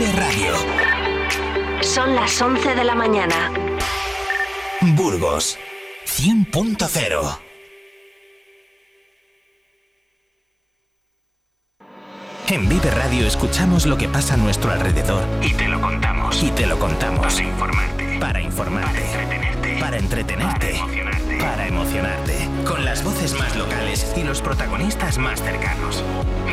Vive Radio. Son las 11 de la mañana. Burgos 100.0 En Vive Radio escuchamos lo que pasa a nuestro alrededor Y te lo contamos. y te lo contamos. Para informarte. Para informarte. Para entretenerte. Para entretenerte. Para emocionarte. Con las voces más locales y los protagonistas más cercanos.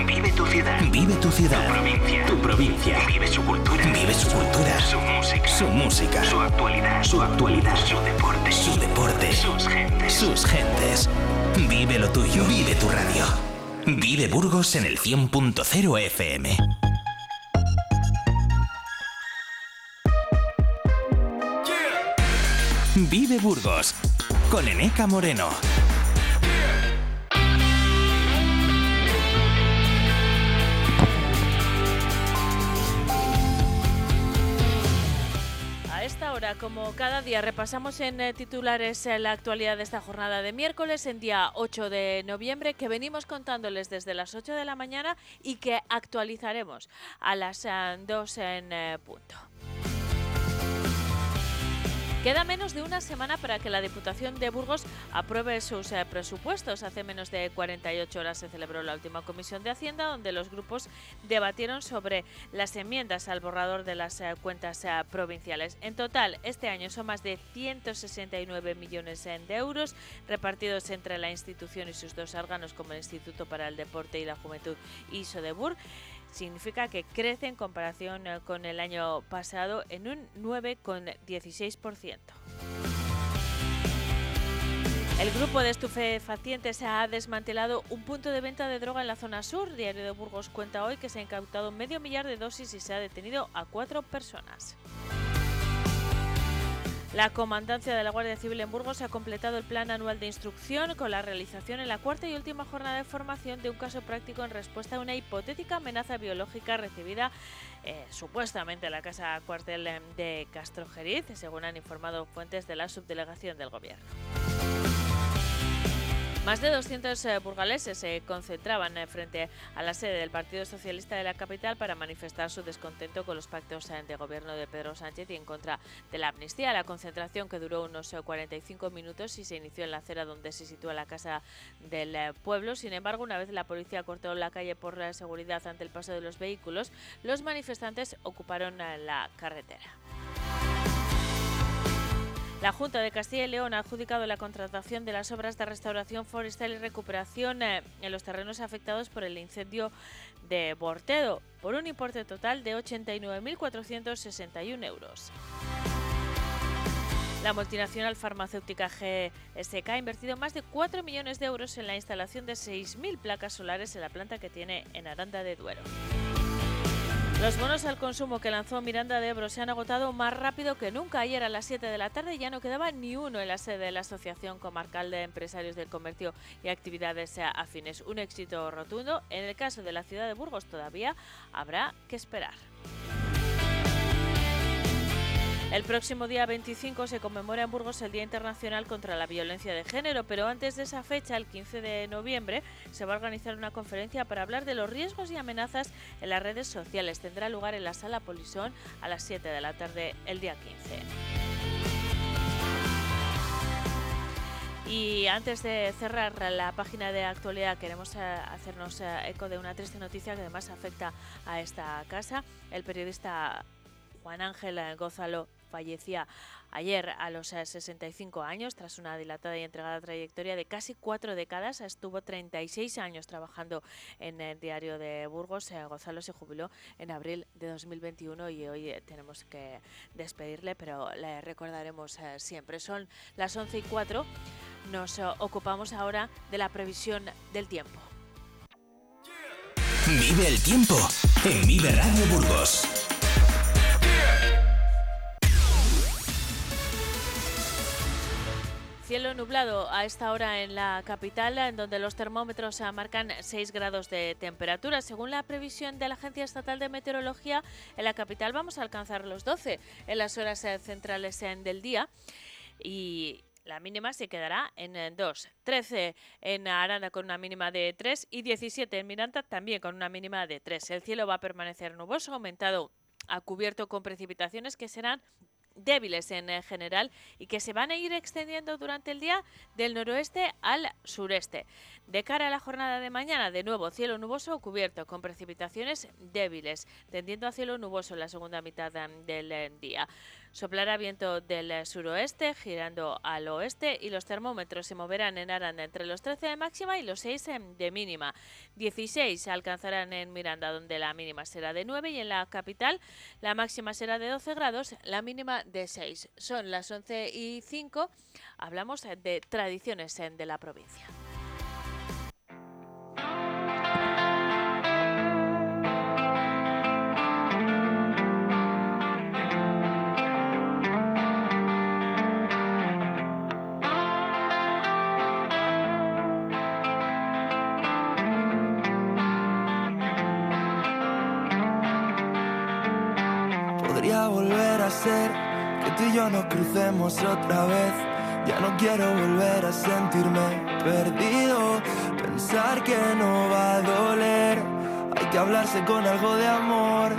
Vive tu ciudad. Vive tu ciudad. Tu provincia. Tu provincia. Vive su cultura. Vive su cultura. Su música. Su música. Su actualidad. Su actualidad. Su deporte. Su deporte. Sus gentes. Sus gentes. Vive lo tuyo. Vive tu radio. Vive Burgos en el 100.0 FM. Vive Burgos con Eneca Moreno. A esta hora, como cada día, repasamos en eh, titulares eh, la actualidad de esta jornada de miércoles, en día 8 de noviembre, que venimos contándoles desde las 8 de la mañana y que actualizaremos a las eh, 2 en eh, punto. Queda menos de una semana para que la Diputación de Burgos apruebe sus eh, presupuestos. Hace menos de 48 horas se celebró la última comisión de Hacienda, donde los grupos debatieron sobre las enmiendas al borrador de las eh, cuentas eh, provinciales. En total, este año son más de 169 millones de euros repartidos entre la institución y sus dos órganos, como el Instituto para el Deporte y la Juventud y Sodebur significa que crece en comparación eh, con el año pasado en un 9,16%. El grupo de estupefacientes ha desmantelado un punto de venta de droga en la zona sur. Diario de Burgos cuenta hoy que se ha incautado medio millar de dosis y se ha detenido a cuatro personas. La Comandancia de la Guardia Civil en Burgos ha completado el plan anual de instrucción con la realización en la cuarta y última jornada de formación de un caso práctico en respuesta a una hipotética amenaza biológica recibida eh, supuestamente en la casa cuartel em, de Castrojeriz, según han informado fuentes de la subdelegación del Gobierno. Más de 200 eh, burgaleses se concentraban eh, frente a la sede del Partido Socialista de la capital para manifestar su descontento con los pactos eh, de gobierno de Pedro Sánchez y en contra de la amnistía. La concentración que duró unos eh, 45 minutos y se inició en la acera donde se sitúa la casa del pueblo. Sin embargo, una vez la policía cortó la calle por la seguridad ante el paso de los vehículos, los manifestantes ocuparon la carretera. La Junta de Castilla y León ha adjudicado la contratación de las obras de restauración forestal y recuperación eh, en los terrenos afectados por el incendio de Bortedo por un importe total de 89.461 euros. La multinacional farmacéutica GSK ha invertido más de 4 millones de euros en la instalación de 6.000 placas solares en la planta que tiene en Aranda de Duero. Los bonos al consumo que lanzó Miranda de Ebro se han agotado más rápido que nunca. Ayer a las 7 de la tarde ya no quedaba ni uno en la sede de la Asociación Comarcal de Empresarios del Comercio y Actividades Afines. Un éxito rotundo. En el caso de la ciudad de Burgos todavía habrá que esperar. El próximo día 25 se conmemora en Burgos el Día Internacional contra la Violencia de Género, pero antes de esa fecha, el 15 de noviembre, se va a organizar una conferencia para hablar de los riesgos y amenazas en las redes sociales. Tendrá lugar en la Sala Polisón a las 7 de la tarde el día 15. Y antes de cerrar la página de actualidad, queremos eh, hacernos eh, eco de una triste noticia que además afecta a esta casa. El periodista Juan Ángel eh, Gózalo fallecía ayer a los eh, 65 años tras una dilatada y entregada trayectoria de casi cuatro décadas. Estuvo 36 años trabajando en el diario de Burgos. Eh, Gonzalo se jubiló en abril de 2021 y hoy eh, tenemos que despedirle, pero le recordaremos eh, siempre. Son las 11 y 4. Nos eh, ocupamos ahora de la previsión del tiempo. Vive el tiempo en Vive Radio Burgos. Cielo nublado a esta hora en la capital, en donde los termómetros eh, marcan 6 grados de temperatura. Según la previsión de la Agencia Estatal de Meteorología, en la capital vamos a alcanzar los 12 en las horas eh, centrales eh, del día. Y la mínima se quedará en eh, 2. 13 en Aranda con una mínima de 3 y 17 en Miranda también con una mínima de 3. El cielo va a permanecer nuboso, aumentado a cubierto con precipitaciones que serán débiles en eh, general y que se van a ir extendiendo durante el día del noroeste al sureste. De cara a la jornada de mañana, de nuevo cielo nuboso cubierto con precipitaciones débiles, tendiendo a cielo nuboso en la segunda mitad em, del eh, día. Soplará viento del suroeste, girando al oeste, y los termómetros se moverán en Aranda entre los 13 de máxima y los 6 em, de mínima. 16 se alcanzarán en Miranda, donde la mínima será de 9, y en la capital la máxima será de 12 grados, la mínima de 6. Son las 11 y 5. Hablamos de tradiciones de la provincia. Que hablarse con algo de amor.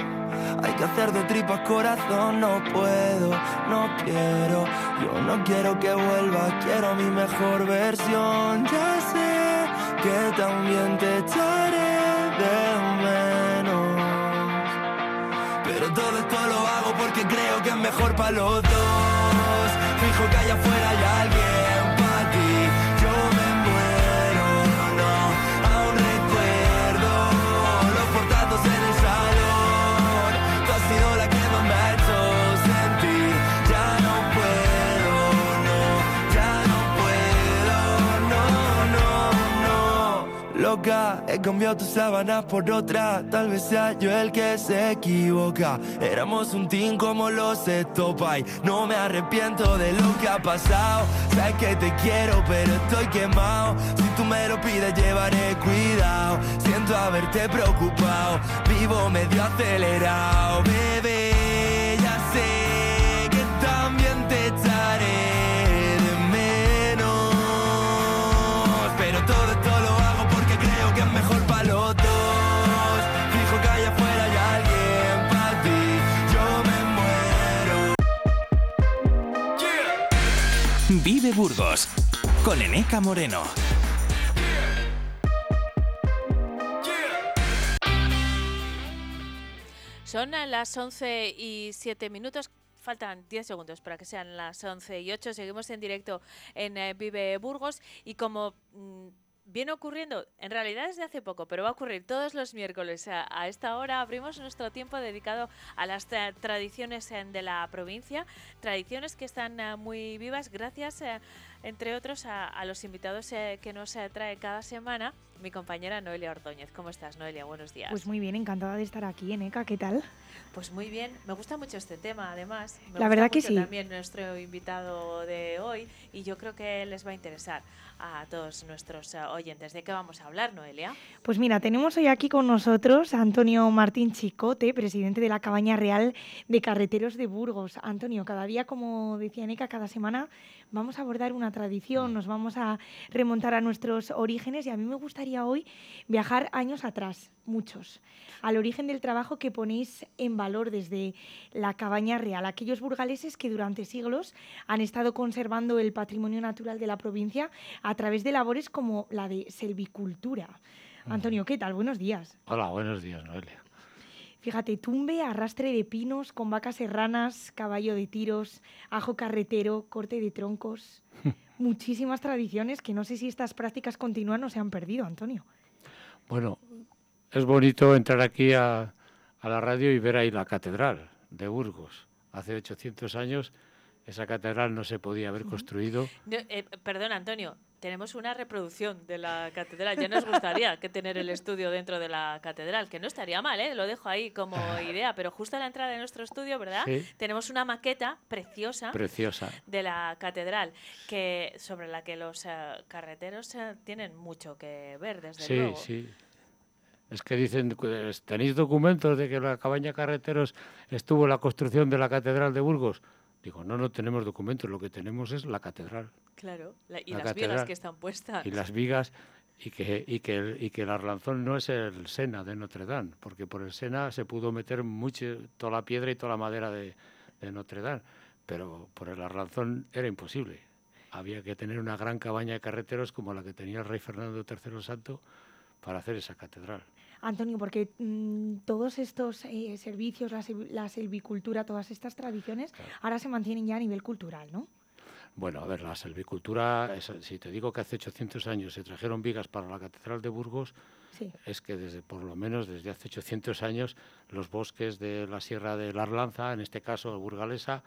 Hay que hacer de tripas corazón. No puedo, no quiero. Yo no quiero que vuelva. Quiero mi mejor versión. Ya sé que también te echaré de menos. Pero todo esto lo hago porque creo que es mejor para los dos. Fijo que allá afuera hay alguien He cambiado tus sábanas por otra. Tal vez sea yo el que se equivoca. Éramos un team como los Stopay. No me arrepiento de lo que ha pasado. Sabes que te quiero, pero estoy quemado. Si tú me lo pides, llevaré cuidado. Siento haberte preocupado. Vivo medio acelerado, bebé. Vive Burgos con Eneca Moreno. Son las 11 y 7 minutos. Faltan 10 segundos para que sean las 11 y 8. Seguimos en directo en eh, Vive Burgos y como mm, viene ocurriendo, en realidad desde hace poco, pero va a ocurrir todos los miércoles. A, a esta hora, abrimos nuestro tiempo dedicado a las tra- tradiciones eh, de la provincia, tradiciones que están eh, muy vivas gracias, eh, entre otros, a, a los invitados eh, que nos eh, trae cada semana mi compañera Noelia Ordóñez. ¿Cómo estás, Noelia? Buenos días. Pues muy bien, encantada de estar aquí, Eneca, ¿qué tal? Pues muy bien, me gusta mucho este tema, además. Me La gusta verdad que sí. También nuestro invitado de hoy y yo creo que les va a interesar a todos nuestros eh, oyentes. ¿De qué vamos a hablar, Noelia? Pues mira, tenemos hoy aquí con nosotros a Antonio Martín Chicote, presidente de la Cabaña Real de Carreteros de Burgos. Antonio, cada día, como decía Eneca, cada semana vamos a abordar una tradición, nos vamos a remontar a nuestros orígenes y a mí me gustaría hoy viajar años atrás, muchos, al origen del trabajo que ponéis en valor desde la Cabaña Real, aquellos burgaleses que durante siglos han estado conservando el patrimonio natural de la provincia a través de labores como la de selvicultura. Antonio, ¿qué tal? Buenos días. Hola, buenos días, Noelia. Fíjate, tumbe, arrastre de pinos con vacas serranas, caballo de tiros, ajo carretero, corte de troncos. Muchísimas tradiciones que no sé si estas prácticas continúan o se han perdido, Antonio. Bueno, es bonito entrar aquí a, a la radio y ver ahí la catedral de Burgos. Hace 800 años esa catedral no se podía haber construido. No, eh, perdón, Antonio, tenemos una reproducción de la catedral. Ya nos gustaría que tener el estudio dentro de la catedral, que no estaría mal, ¿eh? lo dejo ahí como idea, pero justo a la entrada de nuestro estudio, ¿verdad? Sí. Tenemos una maqueta preciosa. Preciosa. de la catedral, que sobre la que los eh, carreteros eh, tienen mucho que ver, desde Sí, luego. sí. Es que dicen, ¿tenéis documentos de que la cabaña Carreteros estuvo en la construcción de la catedral de Burgos? Digo, no, no tenemos documentos, lo que tenemos es la catedral. Claro, la- y La las vigas que están puestas. Y las vigas, y que, y que, el, y que el Arlanzón no es el Sena de Notre Dame, porque por el Sena se pudo meter mucho, toda la piedra y toda la madera de, de Notre Dame, pero por el Arlanzón era imposible. Había que tener una gran cabaña de carreteros como la que tenía el rey Fernando III Santo para hacer esa catedral. Antonio, porque mm, todos estos eh, servicios, la, la silvicultura, todas estas tradiciones, Claro. ahora se mantienen ya a nivel cultural, ¿no? Bueno, a ver, la silvicultura, es- si te digo que hace 800 años se trajeron vigas para la Catedral de Burgos, Sí. es que desde por lo menos desde hace 800 años los bosques de la Sierra de la Arlanza, en este caso burgalesa,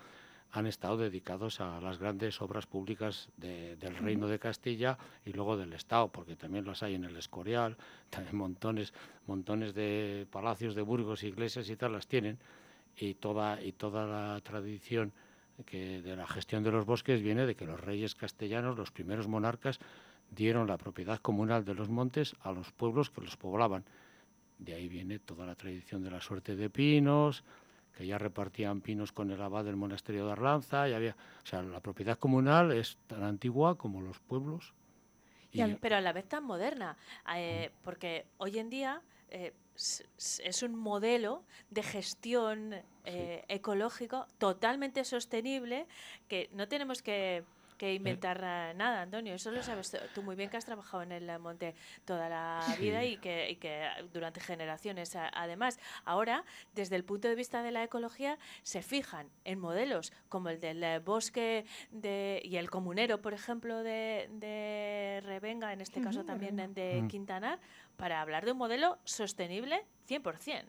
han estado dedicados a las grandes obras públicas de- del Reino de Castilla y luego del Estado, porque también las hay en el Escorial, también montones, montones de palacios de Burgos, iglesias y tal las tienen, y toda, y toda la tradición que de la gestión de los bosques viene de que los reyes castellanos, los primeros monarcas, dieron la propiedad comunal de los montes a los pueblos que los poblaban. De ahí viene toda la tradición de la suerte de pinos, que ya repartían pinos con el abad del monasterio de Arlanza, y había, o sea, la propiedad comunal es tan antigua como los pueblos. Y Y al- pero a la vez tan moderna, eh, porque hoy en día eh, es un modelo de gestión eh, ecológico totalmente sostenible que no tenemos que, que inventar eh, nada, Antonio. Eso lo sabes tú muy bien que has trabajado en el monte toda la vida y que, y que durante generaciones además. Ahora, desde el punto de vista de la ecología, se fijan en modelos como el del eh, bosque de, y el comunero, por ejemplo, de, de Revenga, en este caso también de Mm. Quintanar, para hablar de un modelo sostenible 100%.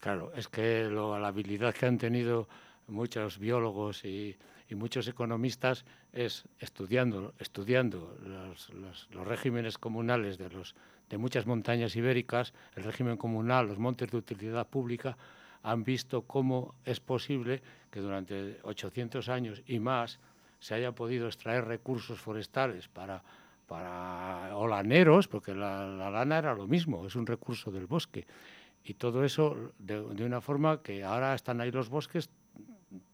Claro, es que lo- la habilidad que han tenido muchos biólogos y, y muchos economistas es estudiando, estudiando los, los- regímenes comunales de, los, de muchas montañas ibéricas, el régimen comunal, los montes de utilidad pública, han visto cómo es posible que durante 800 años y más se haya podido extraer recursos forestales para, para o laneros, porque la, la lana era lo mismo, es un recurso del bosque. Y todo eso de, de una forma que ahora están ahí los bosques,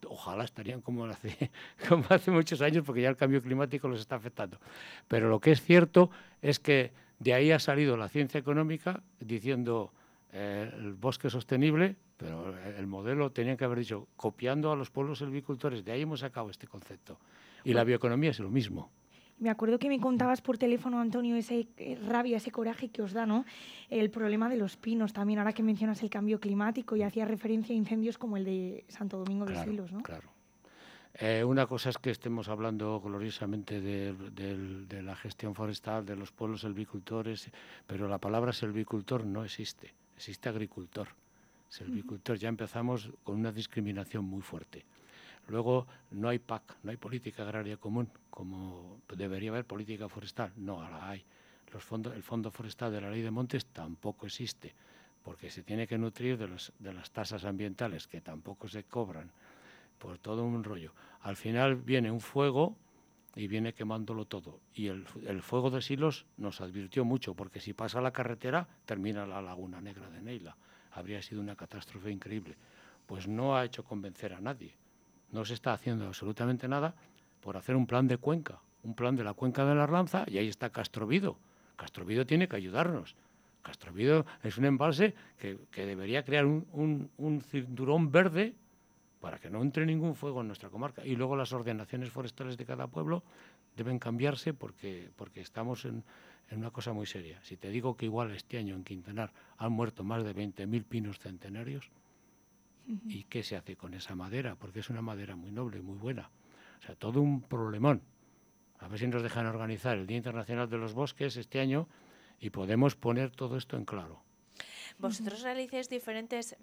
ojalá estarían como hace, como hace muchos años, porque ya el cambio climático los está afectando. Pero lo que es cierto es que de ahí ha salido la ciencia económica diciendo eh, el bosque sostenible, pero el modelo tenían que haber dicho copiando a los pueblos silvicultores. De ahí hemos sacado este concepto. Y la bioeconomía es lo mismo. Me acuerdo que me contabas por teléfono, Antonio, ese eh, rabia, ese coraje que os da, ¿no? El problema de los pinos también, ahora que mencionas el cambio climático y hacías referencia a incendios como el de Santo Domingo de Silos, ¿no? claro. Eh, una cosa es que estemos hablando gloriosamente de, la gestión forestal, de los pueblos silvicultores, pero la palabra silvicultor no existe, existe agricultor. Silvicultor, ya empezamos con una discriminación muy fuerte. Luego, no hay PAC, no hay política agraria común, como debería haber política forestal, no la hay. El Fondo Forestal de la Ley de Montes tampoco existe, porque se tiene que nutrir de, las tasas ambientales, que tampoco se cobran por todo un rollo. Al final viene un fuego y viene quemándolo todo. Y el, el fuego de Silos nos advirtió mucho, porque si pasa la carretera, termina la laguna negra de Neila. Habría sido una catástrofe increíble. Pues no ha hecho convencer a nadie. No se está haciendo absolutamente nada por hacer un plan de cuenca, un plan de la cuenca de la Arlanza, y ahí está Castrovido. Castrovido tiene que ayudarnos. Castrovido es un embalse que, que debería crear un, un- un cinturón verde para que no entre ningún fuego en nuestra comarca. Y luego las ordenaciones forestales de cada pueblo deben cambiarse porque, porque estamos en, en una cosa muy seria. Si te digo que igual este año en Quintanar han muerto más de 20.000 pinos centenarios, ¿y qué se hace con esa madera? Porque es una madera muy noble, muy buena. O sea, todo un problemón. A ver si nos dejan organizar el Día Internacional de los Bosques este año y podemos poner todo esto en claro. Vosotros realicéis diferentes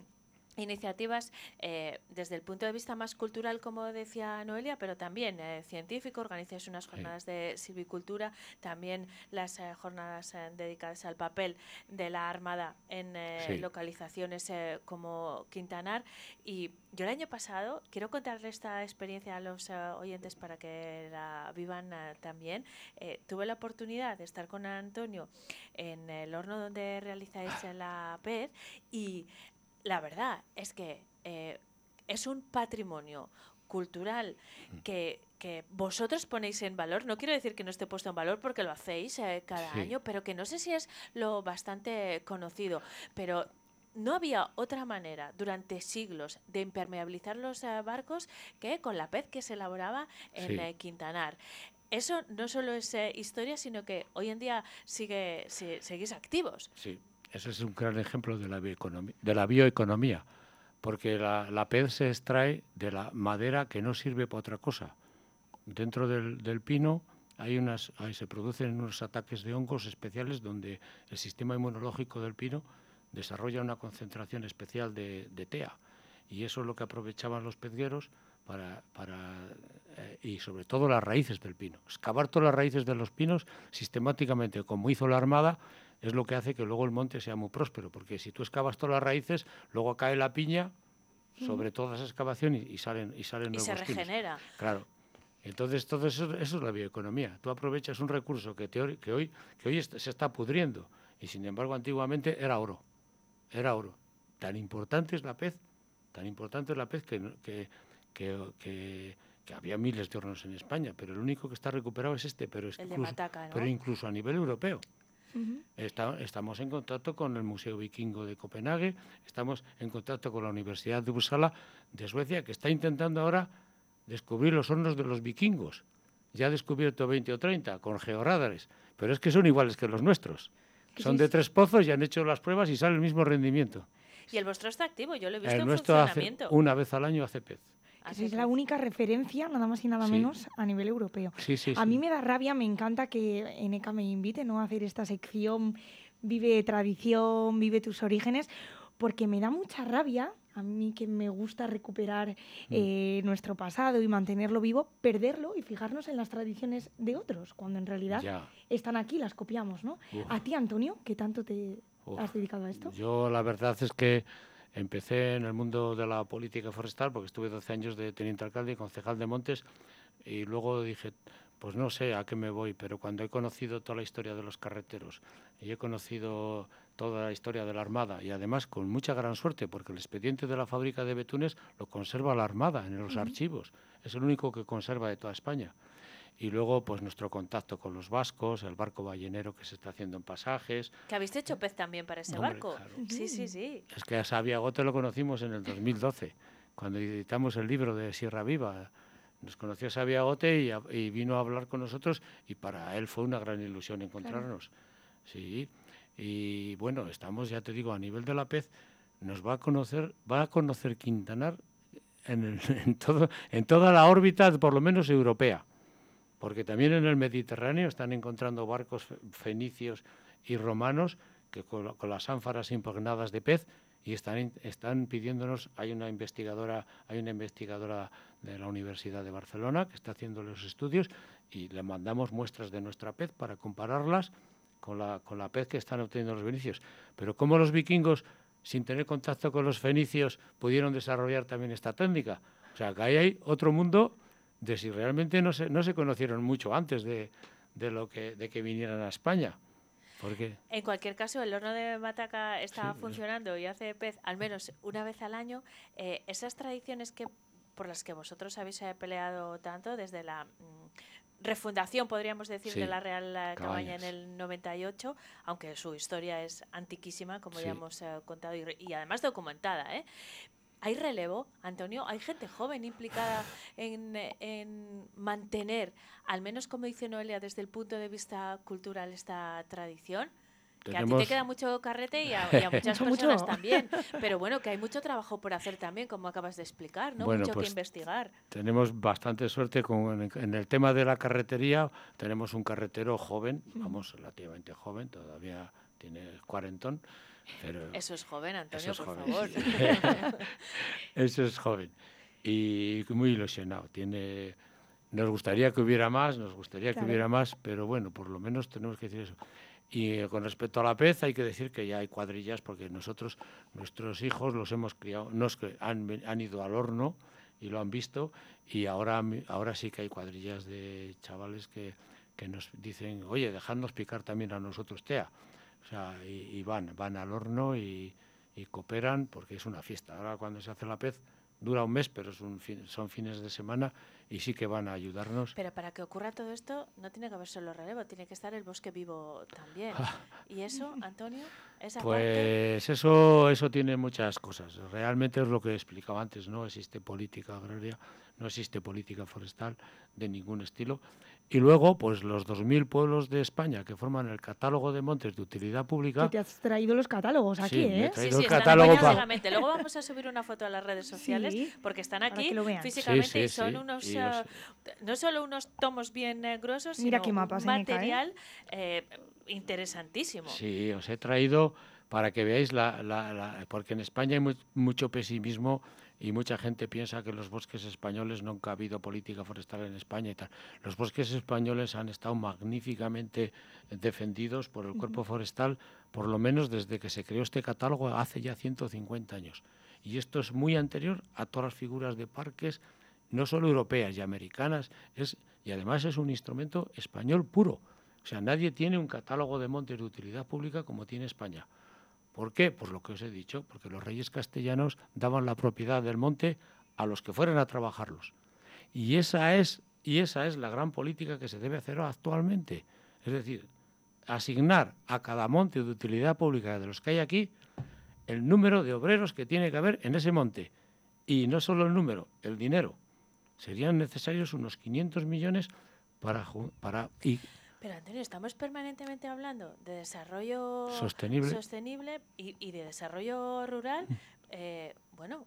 iniciativas eh, desde el punto de vista más cultural, como decía Noelia, pero también eh, científico. Organizáis unas jornadas de silvicultura, también las eh, jornadas dedicadas al papel de la Armada en Sí. localizaciones como Quintanar. Y yo el año pasado, quiero contarle esta experiencia a los oyentes para que la vivan también. Tuve la oportunidad de estar con Antonio en el horno donde realizáis eh, la PED y la verdad es que eh, es un patrimonio cultural Mm. que, que vosotros ponéis en valor, no quiero decir que no esté puesto en valor porque lo hacéis eh, cada Sí. año, pero que no sé si es lo bastante conocido, pero no había otra manera durante siglos de impermeabilizar los eh, barcos que con la pez que se elaboraba en Sí. Quintanar. Eso no solo es historia, sino que hoy en día sigue, si- seguís activos. Sí, ese es un gran ejemplo de la bioeconomía, porque la, la pez se extrae de la madera que no sirve para otra cosa. Dentro del, pino hay unas, hay- se producen unos ataques de hongos especiales donde el sistema inmunológico del pino desarrolla una concentración especial de, TEA. Y eso es lo que aprovechaban los pezgueros para, para eh, y sobre todo las raíces del pino. Excavar todas las raíces de los pinos sistemáticamente, como hizo la Armada, es lo que hace que luego el monte sea muy próspero, porque si tú excavas todas las raíces, luego cae la piña sobre toda esa excavación y, salen y salen Y nuevos se pinos. regenera. Claro. Entonces, todo eso, eso es la bioeconomía. Tú aprovechas un recurso que, teori- que hoy, que hoy se está pudriendo y, sin embargo, antiguamente era oro. Era oro. Tan importante es la pez, tan importante es la pez que, que, que, había miles de hornos en España, pero el único que está recuperado es este, pero, es El de incluso, Mataca, ¿no? pero incluso a nivel europeo. Está- estamos en contacto con el Museo Vikingo de Copenhague, estamos en contacto con la Universidad de Uppsala de Suecia, que está intentando ahora descubrir los hornos de los vikingos. Ya ha descubierto 20 o 30 con georradares, pero es que son iguales que los nuestros. Son de tres pozos y han hecho las pruebas y sale el mismo rendimiento. Y el vuestro está activo, yo lo he visto El en nuestro hace funcionamiento. una vez al año hace pez. Sois la única referencia, nada más y nada Sí. menos, a nivel europeo. Sí, sí, A mí me da rabia, me encanta que Eneca me invite ¿no? a hacer esta sección Vive tradición, vive tus orígenes, porque me da mucha rabia, a mí que me gusta recuperar Mm. eh, nuestro pasado y mantenerlo vivo, perderlo y fijarnos en las tradiciones de otros, cuando en realidad Ya. están aquí, las copiamos, ¿no? Uf. A ti, Antonio, que tanto te Uf. has dedicado a esto. Yo la verdad es que empecé en el mundo de la política forestal porque estuve 12 años de teniente alcalde y concejal de Montes y luego dije, pues no sé a qué me voy, pero cuando he conocido toda la historia de los carreteros y he conocido toda la historia de la Armada y además con mucha gran suerte porque el expediente de la fábrica de betunes lo conserva la Armada en los archivos, es el único que conserva de toda España. Y luego, pues nuestro contacto con los vascos, el barco ballenero que se está haciendo en pasajes, Que habéis hecho pez también para ese Hombre, barco. claro. Sí, sí, sí. es que a Sabia Gote lo conocimos en el 2012, cuando editamos el libro de Sierra Viva. Nos conoció Sabia Gote y, a- y vino a hablar con nosotros y para él fue una gran ilusión encontrarnos. Sí, y bueno, estamos, ya te digo, a nivel de la pez, nos va a conocer, va a conocer Quintanar en, el- en todo, en toda la órbita, por lo menos europea porque también en el Mediterráneo están encontrando barcos fe- fenicios y romanos que con, con las ánforas impregnadas de pez y están, están pidiéndonos, hay una investigadora, hay una investigadora de la Universidad de Barcelona que está haciendo los estudios y le mandamos muestras de nuestra pez para compararlas con la, con la pez que están obteniendo los fenicios. Pero cómo los vikingos, sin tener contacto con los fenicios, pudieron desarrollar también esta técnica. O sea, que ahí hay otro mundo de si realmente no se, no se conocieron mucho antes de, de lo que, de que vinieran a España. Porque En cualquier caso, el horno de Mataca está Sí, funcionando y hace pez al menos una vez al año. Eh, esas tradiciones que por las que vosotros habéis eh, peleado tanto desde la mm, refundación, podríamos decir, Sí, de la Real eh, Cabaña en el 98, aunque su historia es antiquísima, como Sí. ya hemos eh, contado, y además documentada. ¿eh? ¿Hay relevo, Antonio? ¿Hay gente joven implicada en, en mantener, al menos como dice Noelia, desde el punto de vista cultural, esta tradición? Que a ti te queda mucho carrete y a, y a muchas personas mucho. también. Pero bueno, que hay mucho trabajo por hacer también, como acabas de explicar, ¿no? Bueno, mucho pues que investigar. tenemos bastante suerte con, en el tema de la carretería. Tenemos un carretero joven, vamos, relativamente joven, todavía tiene cuarentón. Pero Eso es joven, Antonio, Eso es por joven, favor. Eso es joven. Y muy ilusionado. Tiene, nos gustaría que hubiera más, nos gustaría Claro. que hubiera más, pero bueno, por lo menos tenemos que decir eso. Y eh, con respecto a la pez, hay que decir que ya hay cuadrillas, porque nosotros, nuestros hijos, los hemos criado, nos han, han ido al horno y lo han visto, y ahora, ahora sí que hay cuadrillas de chavales que, que nos dicen, oye, dejadnos picar también a nosotros TEA. O sea, y, y van, van al horno y, y cooperan porque es una fiesta. Ahora cuando se hace la pez dura un mes, pero es un fin- son fines de semana y sí que van a ayudarnos. Pero para que ocurra todo esto no tiene que haber solo relevo, tiene que estar el bosque vivo también. ¿Y eso, Antonio? Esa parte, Pues eso, eso tiene muchas cosas. Realmente es lo que explicaba antes, no existe política agraria, no existe política forestal de ningún estilo. Y luego, pues los 2.000 pueblos de España que forman el catálogo de montes de utilidad pública, Que te has traído los catálogos aquí, Sí, me he ¿eh? traído Sí, sí, catálogo aquí pa- físicamente. Luego vamos a subir una foto a las redes sociales Sí, porque están para aquí físicamente Sí, y son sí, unos, y eh, los- no solo unos tomos bien eh, gruesos, Mira sino mapas, un eh, ¿eh? material eh, interesantísimo. Sí, os he traído para que veáis la, la- la- porque en España hay mu- mucho pesimismo y mucha gente piensa que los bosques españoles nunca ha habido política forestal en España y tal. Los bosques españoles han estado magníficamente defendidos por el cuerpo forestal, por lo menos desde que se creó este catálogo hace ya 150 años. Y esto es muy anterior a todas las figuras de parques, no solo europeas y americanas, es, y además es un instrumento español puro. O sea, nadie tiene un catálogo de montes de utilidad pública como tiene España. ¿Por qué? Pues lo que os he dicho, porque los reyes castellanos daban la propiedad del monte a los que fueran a trabajarlos. Y esa es, y esa es la gran política que se debe hacer actualmente. Es decir, asignar a cada monte de utilidad pública de los que hay aquí el número de obreros que tiene que haber en ese monte. Y no solo el número, el dinero. Serían necesarios unos 500 millones para, para y Pero Antonio, estamos permanentemente hablando de desarrollo Sostenible. sostenible y, y de desarrollo rural. eh, bueno,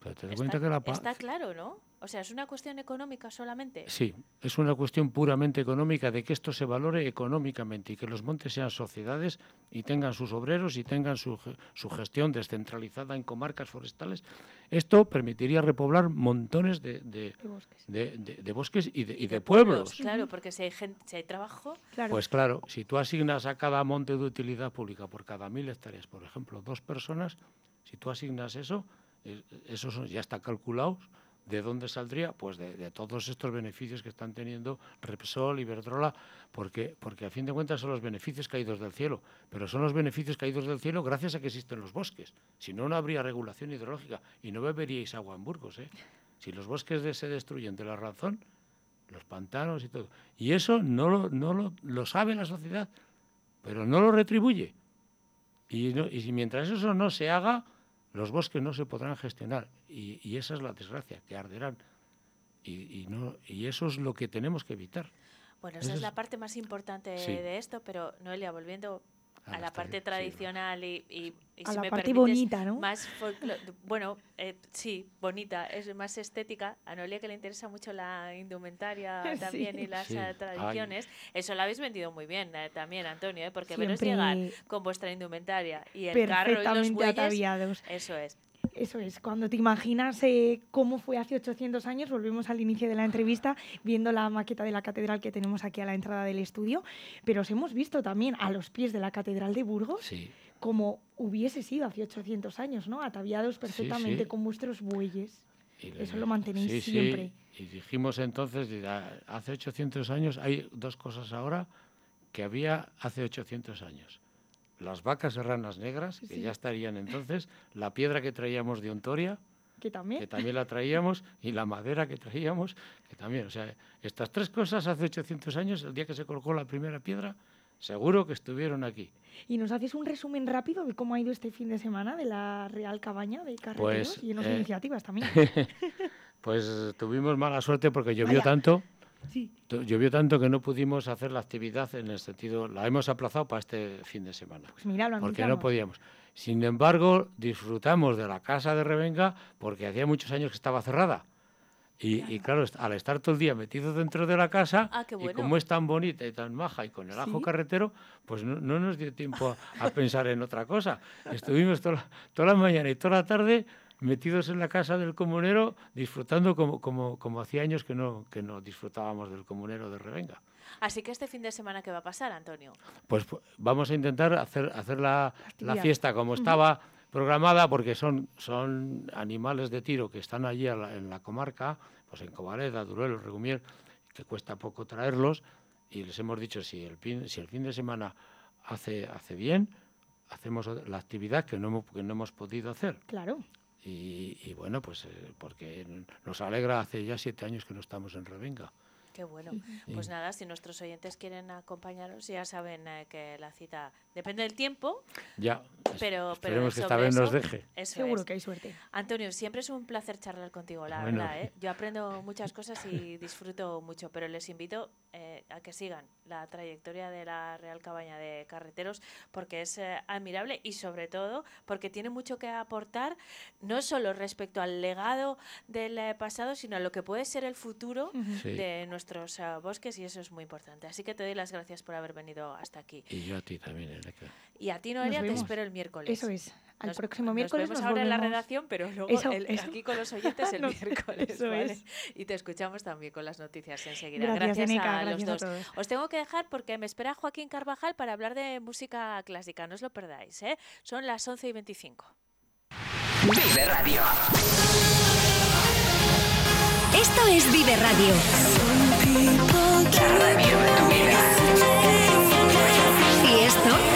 pero te das está, cuenta que la paz está claro, ¿no? O sea, es una cuestión económica solamente. Sí, es una cuestión puramente económica de que esto se valore económicamente y que los montes sean sociedades y tengan sus obreros y tengan su, ge- su gestión descentralizada en comarcas forestales. Esto permitiría repoblar montones de, de- De bosques. de- de- de bosques y de, y Y de pueblos. Claro, porque si hay, gente, si hay trabajo, Claro. Pues claro, si tú asignas a cada monte de utilidad pública por cada mil hectáreas, por ejemplo, dos personas, si tú asignas eso, eh, eso ya está calculado. ¿De dónde saldría? Pues de, todos estos beneficios que están teniendo Repsol, Iberdrola, porque, porque a fin de cuentas son los beneficios caídos del cielo, pero son los beneficios caídos del cielo gracias a que existen los bosques. Si no, no habría regulación hidrológica y no beberíais agua en Burgos. ¿eh? Si los bosques se destruyen de la razón, los pantanos y todo. Y eso no lo, no lo, lo sabe la sociedad, pero no lo retribuye. Y, no- y si mientras eso no se haga, los bosques no se podrán gestionar. Y, y esa es la desgracia, que arderán. Y, y no, y eso es lo que tenemos que evitar. bueno, esa es es- la parte más importante Sí. de esto, pero Noelia, volviendo A a, la parte sí, tradicional y, y- y A si la me parte permites, bonita, ¿no? Más bueno, eh, sí, bonita, es más estética. A Noelia que le interesa mucho la indumentaria Sí. también y las Sí. Ay. tradiciones. Eso lo habéis vendido muy bien eh, también, Antonio, ¿eh? porque veros llegar con vuestra indumentaria y el carro y los bueyes, ataviados. eso es. Eso es, cuando te imaginas eh, cómo fue hace 800 años, volvemos al inicio de la entrevista, viendo la maqueta de la catedral que tenemos aquí a la entrada del estudio, pero os hemos visto también a los pies de la catedral de Burgos Sí, como hubiese sido hace 800 años, ¿no? Ataviados perfectamente sí. con vuestros bueyes. y Eso lo mantenéis sí, sí, siempre. Y dijimos entonces, hace 800 años, hay dos cosas ahora que había hace 800 años. Las vacas serranas negras, que ya estarían entonces, la piedra que traíamos de Ontoria, Que también. que también la traíamos, y la madera que traíamos, que también. O sea, estas tres cosas hace 800 años, el día que se colocó la primera piedra, seguro que estuvieron aquí. ¿Y nos haces un resumen rápido de cómo ha ido este fin de semana de la Real Cabaña de Carreteros Pues, y en eh, iniciativas también? Pues tuvimos mala suerte porque llovió Vaya. tanto, sí. llovió tanto que no pudimos hacer la actividad en el sentido, la hemos aplazado para este fin de semana. Pues mira, lo porque no podíamos. Sin embargo, disfrutamos de la casa de Revenga porque hacía muchos años que estaba cerrada. Y, y claro, al estar todo el día metido dentro de la casa, Ah, qué y bueno. como es tan bonita y tan maja y con el ajo Sí. carretero, pues no, no nos dio tiempo a, a pensar en otra cosa. Estuvimos toda la, toda la mañana y toda la tarde metidos en la casa del comunero, disfrutando como, como, como hacía años que no, que no disfrutábamos del comunero de Revenga. Así que este fin de semana, ¿qué va a pasar, Antonio? Pues pu- vamos a intentar hacer, hacer la, la fiesta como estaba programada, porque son, son animales de tiro que están allí la- en la comarca, pues en Cobareda, Duruelo, Regumier, que cuesta poco traerlos, y les hemos dicho, si el fin, si el fin de semana hace, hace bien, hacemos la actividad que no hemos, que no hemos podido hacer. Claro. Y, y bueno, pues eh, porque nos alegra hace ya siete años que no estamos en Revenga. Qué bueno. Pues nada, si nuestros oyentes quieren acompañarnos, ya saben eh, que la cita depende del tiempo, Ya, pero, pero esperemos que esta sobre vez nos eso- deje. eso Seguro es. que hay suerte. Antonio, siempre es un placer charlar contigo, la Bueno. verdad. ¿eh? Yo aprendo muchas cosas y disfruto mucho, pero les invito eh, a que sigan la trayectoria de la Real Cabaña de Carreteros porque es eh, admirable y sobre todo porque tiene mucho que aportar, no solo respecto al legado del eh, pasado, sino a lo que puede ser el futuro Sí. de nuestros eh, bosques y eso es muy importante. Así que te doy las gracias por haber venido hasta aquí. Y yo a ti también, Eleka. Y a ti, Noelia, te espero el miércoles. Eso es. Al Nos- próximo nos miércoles vemos nos ahora en la volvemos- redacción, pero luego Eso, el- eso. aquí con los oyentes el No, miércoles. eso ¿vale? es. Y te escuchamos también con las noticias enseguida. Gracias, Gracias, a gracias a los dos. todos. Os tengo que dejar porque me espera Joaquín Carvajal para hablar de música clásica. No os lo perdáis. ¿eh? Son las 11 y 25. Vive Radio. Esto es Vive Radio. La radio de tu vida. ¿Y esto?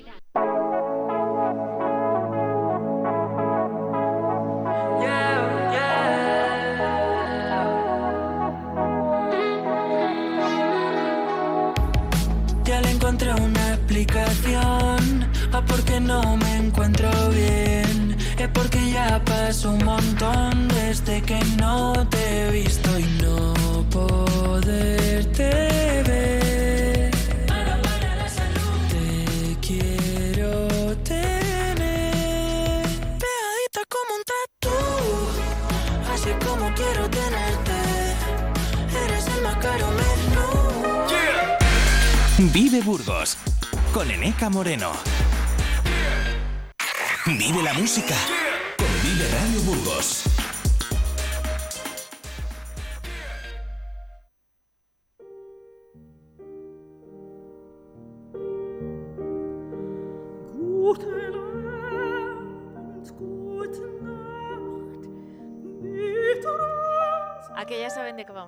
Pasó un montón desde que no te he visto y no poderte ver. Te quiero tener pegadita como un tatu, así como quiero tenerte. Eres el más caro menú. Vive Burgos con Eneca Moreno. Vive la música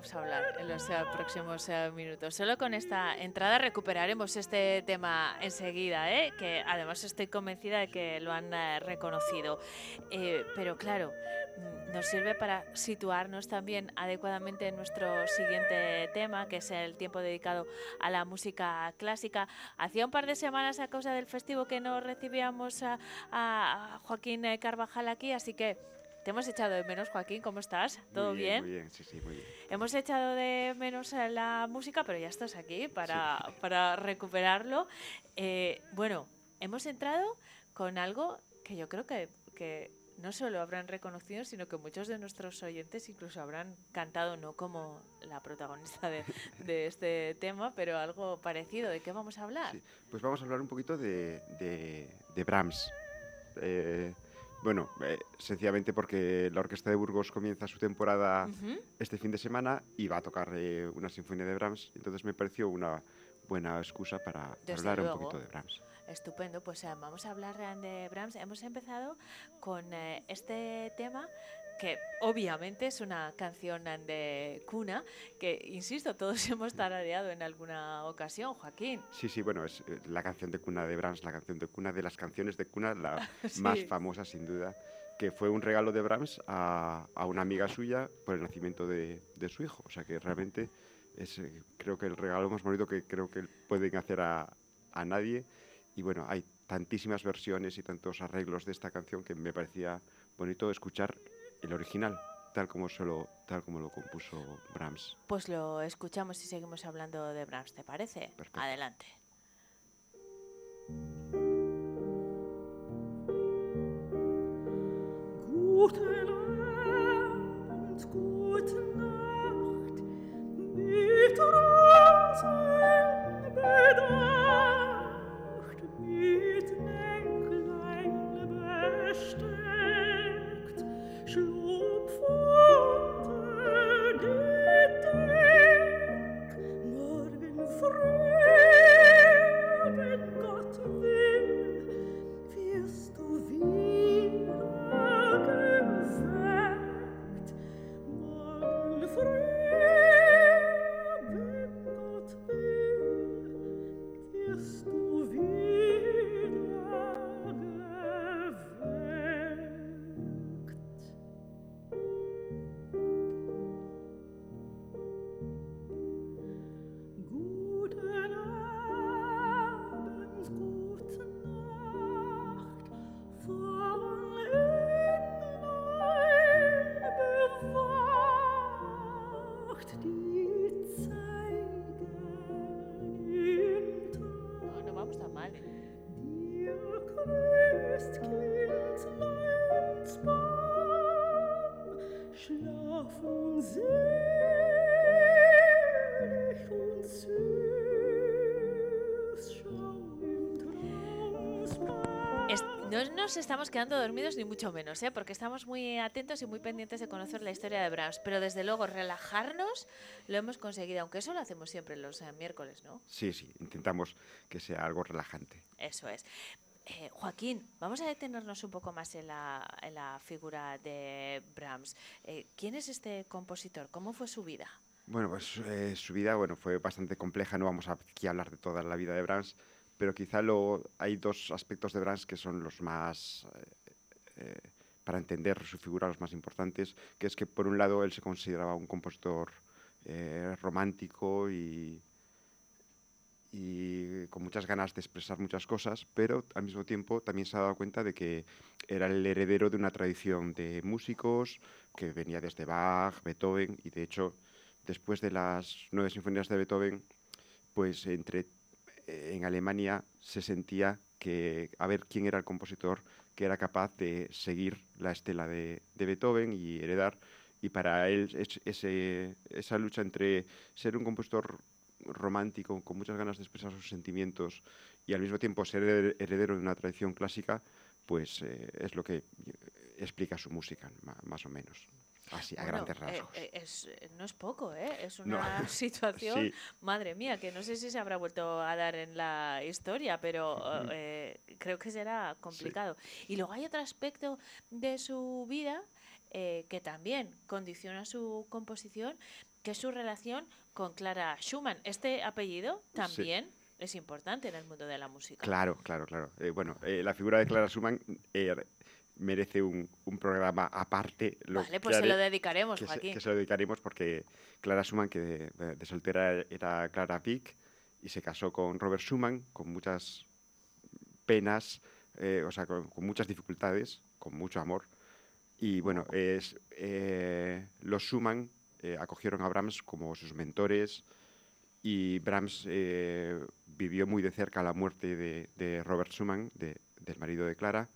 vamos a hablar en los eh, próximos eh, minutos. Solo con esta entrada recuperaremos este tema enseguida, ¿eh? que además estoy convencida de que lo han eh, reconocido. Eh, pero claro, mm, nos sirve para situarnos también adecuadamente en nuestro siguiente tema, que es el tiempo dedicado a la música clásica. Hacía un par de semanas a causa del festivo que no recibíamos a, a Joaquín Carvajal aquí, así que... Te hemos echado de menos, Joaquín, ¿cómo estás? ¿Todo Muy bien? Muy bien, sí, sí, muy bien. Hemos echado de menos la música, pero ya estás aquí para, para recuperarlo. Eh, bueno, hemos entrado con algo que yo creo que, que no solo habrán reconocido, sino que muchos de nuestros oyentes incluso habrán cantado, no como la protagonista de, de este tema, pero algo parecido. ¿De qué vamos a hablar? Sí. Pues vamos a hablar un poquito de, de, de Brahms. Eh, bueno, eh, sencillamente porque la Orquesta de Burgos comienza su temporada este fin de semana y va a tocar eh, una sinfonía de Brahms. Entonces me pareció una buena excusa para, hablar luego. un poquito de Brahms. Estupendo, pues eh, vamos a hablar de Brahms. Hemos empezado con eh, este tema que obviamente es una canción de cuna, que insisto, todos hemos tarareado en alguna ocasión, Joaquín. Sí, sí, bueno, es eh, la canción de cuna de Brahms, la canción de cuna de las canciones de cuna, la Sí. más famosa sin duda, que fue un regalo de Brahms a, a una amiga suya por el nacimiento de, de su hijo. O sea que realmente es eh, creo que el regalo más bonito que creo que pueden hacer a, a nadie. Y bueno, hay tantísimas versiones y tantos arreglos de esta canción que me parecía bonito escuchar el original, tal como, solo, tal como lo compuso Brahms. Pues lo escuchamos y seguimos hablando de Brahms, ¿te parece? Perfecto. Adelante. Nos estamos quedando dormidos ni mucho menos, ¿eh? porque estamos muy atentos y muy pendientes de conocer la historia de Brahms. Pero desde luego, relajarnos lo hemos conseguido, aunque eso lo hacemos siempre los eh, miércoles, ¿no? Sí, sí, intentamos que sea algo relajante. Eso es. Eh, Joaquín, vamos a detenernos un poco más en la, en la figura de Brahms. Eh, ¿Quién es este compositor? ¿Cómo fue su vida? Bueno, pues eh, su vida bueno, fue bastante compleja, no vamos a aquí a hablar de toda la vida de Brahms, pero quizá lo, hay dos aspectos de Brahms que son los más, eh, eh, para entender su figura, los más importantes, que es que por un lado él se consideraba un compositor eh, romántico y, y con muchas ganas de expresar muchas cosas, pero al mismo tiempo también se ha dado cuenta de que era el heredero de una tradición de músicos que venía desde Bach, Beethoven, y de hecho, después de las nueve sinfonías de Beethoven, pues entre en Alemania se sentía que a ver quién era el compositor que era capaz de seguir la estela de, Beethoven y heredar. Y para él esa lucha entre ser un compositor romántico, con muchas ganas de expresar sus sentimientos y al mismo tiempo ser her- heredero de una tradición clásica, pues eh, es lo que eh, explica su música, más o menos. Así, a Bueno, grandes eh, rasgos. eh, es- eh, no es poco, ¿eh? Es No. una situación, Sí. madre mía, que no sé si se habrá vuelto a dar en la historia, pero eh, creo que será complicado. Y luego hay otro aspecto de su vida eh, que también condiciona su composición, que es su relación con Clara Schumann. Este apellido también es importante en el mundo de la música. Claro, claro, claro. Eh, bueno, eh, la figura de Clara Schumann eh, merece un, un programa aparte. lo Vale, pues se haré- lo dedicaremos, que se, Joaquín. que se lo dedicaremos porque Clara Schumann, que de, de- de soltera era Clara Pick y se casó con Robert Schumann con muchas penas, eh, o sea, con, con muchas dificultades, con mucho amor. Y bueno, es, eh, los Schumann eh, acogieron a Brahms como sus mentores y Brahms eh, vivió muy de cerca la muerte de, de Robert Schumann, de- del marido de Clara,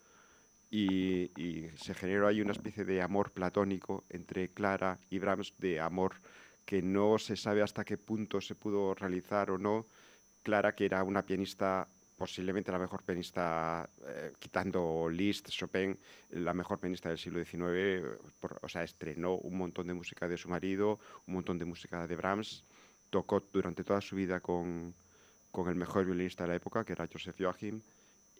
y, y se generó ahí una especie de amor platónico entre Clara y Brahms, de amor que no se sabe hasta qué punto se pudo realizar o no. Clara, que era una pianista, posiblemente la mejor pianista, eh, quitando Liszt, Chopin, la mejor pianista del siglo XIX, por- o sea, estrenó un montón de música de su marido, un montón de música de Brahms, tocó durante toda su vida con, con el mejor violinista de la época, que era Joseph Joachim,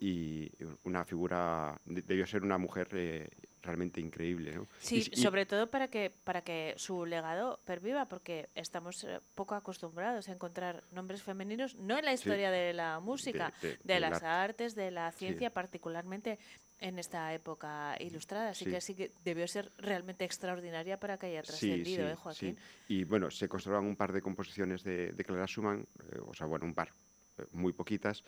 y una figura, de- debió ser una mujer eh, realmente increíble. ¿no? Y Sí, y- sobre todo para que, para que su legado perviva, porque estamos eh, poco acostumbrados a encontrar nombres femeninos, no en la historia de la música, de, de- del las arte. artes, de la ciencia, particularmente en esta época ilustrada. Así Sí. que sí que debió ser realmente extraordinaria para que haya Sí, trascendido, sí, ¿eh, Joaquín? sí. Y bueno, se conservan un par de composiciones de, de Clara Schumann, eh, o sea, bueno, un par, eh, muy poquitas,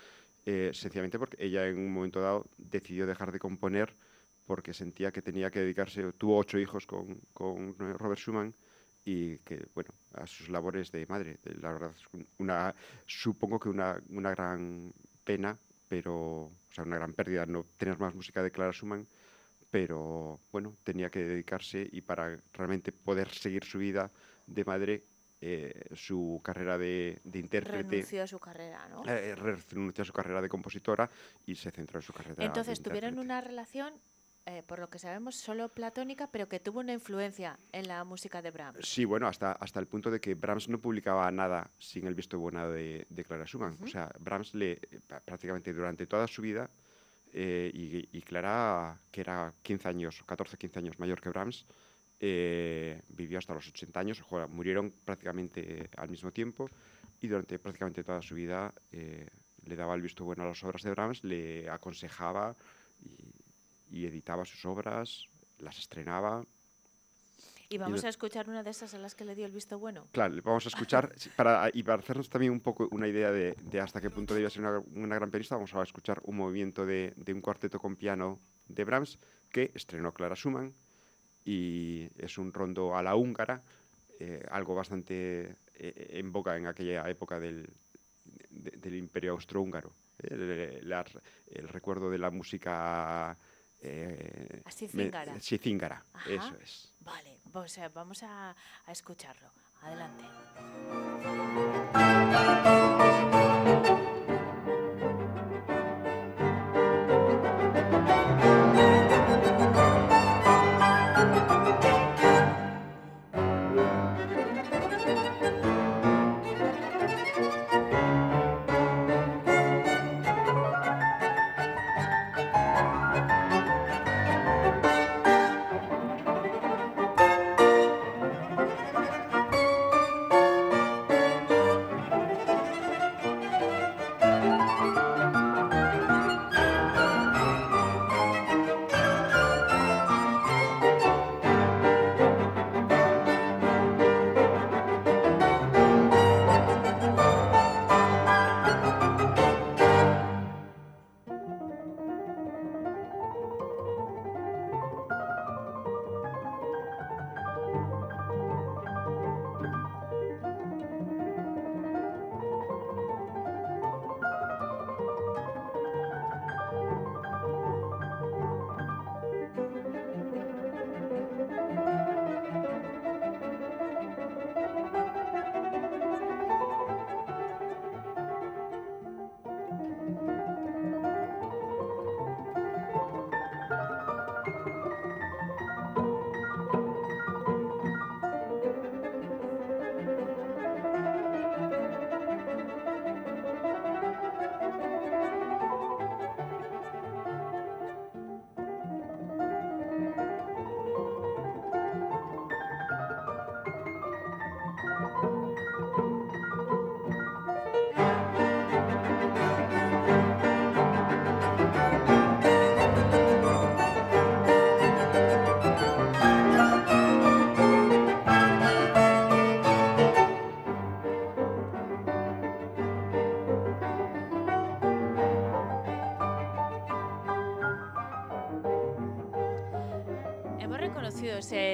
eh, sencillamente porque ella en un momento dado decidió dejar de componer porque sentía que tenía que dedicarse, tuvo ocho hijos con, con eh, Robert Schumann y que, bueno, a sus labores de madre. Eh, La verdad, una, supongo que una, una gran pena, pero, o sea, una gran pérdida no tener más música de Clara Schumann, pero bueno, tenía que dedicarse y para realmente poder seguir su vida de madre, eh, su carrera de, de intérprete, Renunció a su carrera, ¿no? eh, renunció a su carrera de compositora y se centró en su carrera Entonces de tuvieron intérprete. una relación, eh, por lo que sabemos, solo platónica, pero que tuvo una influencia en la música de Brahms. Sí, bueno, hasta, hasta el punto de que Brahms no publicaba nada sin el visto bueno de, de Clara Schumann. O sea, Brahms le, eh, prácticamente durante toda su vida, eh, y, y Clara, que era 15 años, 14, 15 años mayor que Brahms, eh, vivió hasta los 80 años, murieron prácticamente al mismo tiempo y durante prácticamente toda su vida eh, le daba el visto bueno a las obras de Brahms, le aconsejaba y, y editaba sus obras, las estrenaba. Y vamos a escuchar una de esas a las que le dio el visto bueno. Claro, vamos a escuchar, para, y para hacernos también un poco una idea de, de hasta qué punto debía ser una, una gran pianista, vamos a escuchar un movimiento de, de un cuarteto con piano de Brahms que estrenó Clara Schumann y es un rondo a la húngara, eh, algo bastante eh, en boca en aquella época del, de- del imperio austrohúngaro. el, la- el recuerdo de la música... Eh, Ajá. eso es. Vale, pues eh, vamos a, a escucharlo. Adelante.